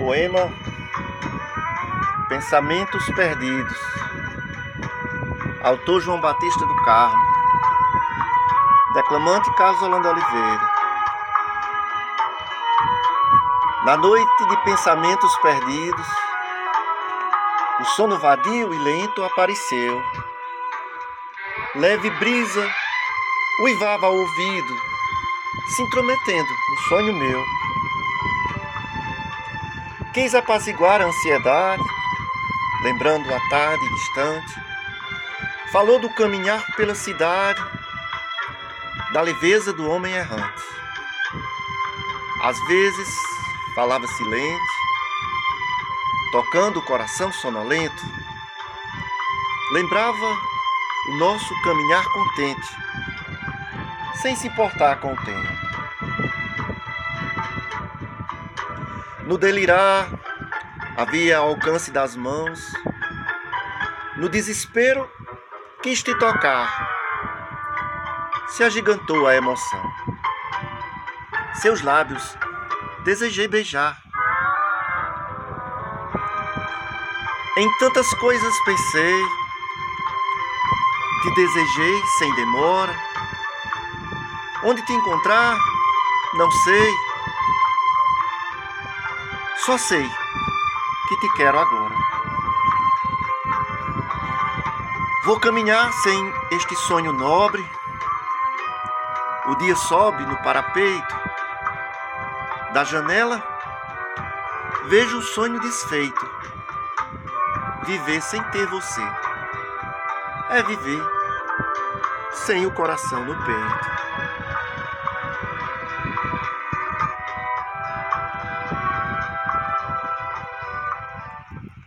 Poema Pensamentos Perdidos. Autor João Batista do Carmo. Declamante Carlos Holanda Oliveira. Na noite de pensamentos perdidos, o sono vadio e lento apareceu. Leve brisa uivava ao ouvido, se intrometendo no sonho meu. Quis apaziguar a ansiedade, lembrando a tarde distante. Falou do caminhar pela cidade, da leveza do homem errante. Às vezes falava silente, tocando o coração sonolento. Lembrava o nosso caminhar contente, sem se importar com o tempo. No delirar, havia alcance das mãos. No desespero, quis te tocar. Se agigantou a emoção. Seus lábios desejei beijar. Em tantas coisas pensei, te desejei sem demora. Onde te encontrar, não sei só sei que te quero agora. Vou caminhar sem este sonho nobre. O dia sobe no parapeito. Da janela, vejo o sonho desfeito. Viver sem ter você é viver sem o coração no peito.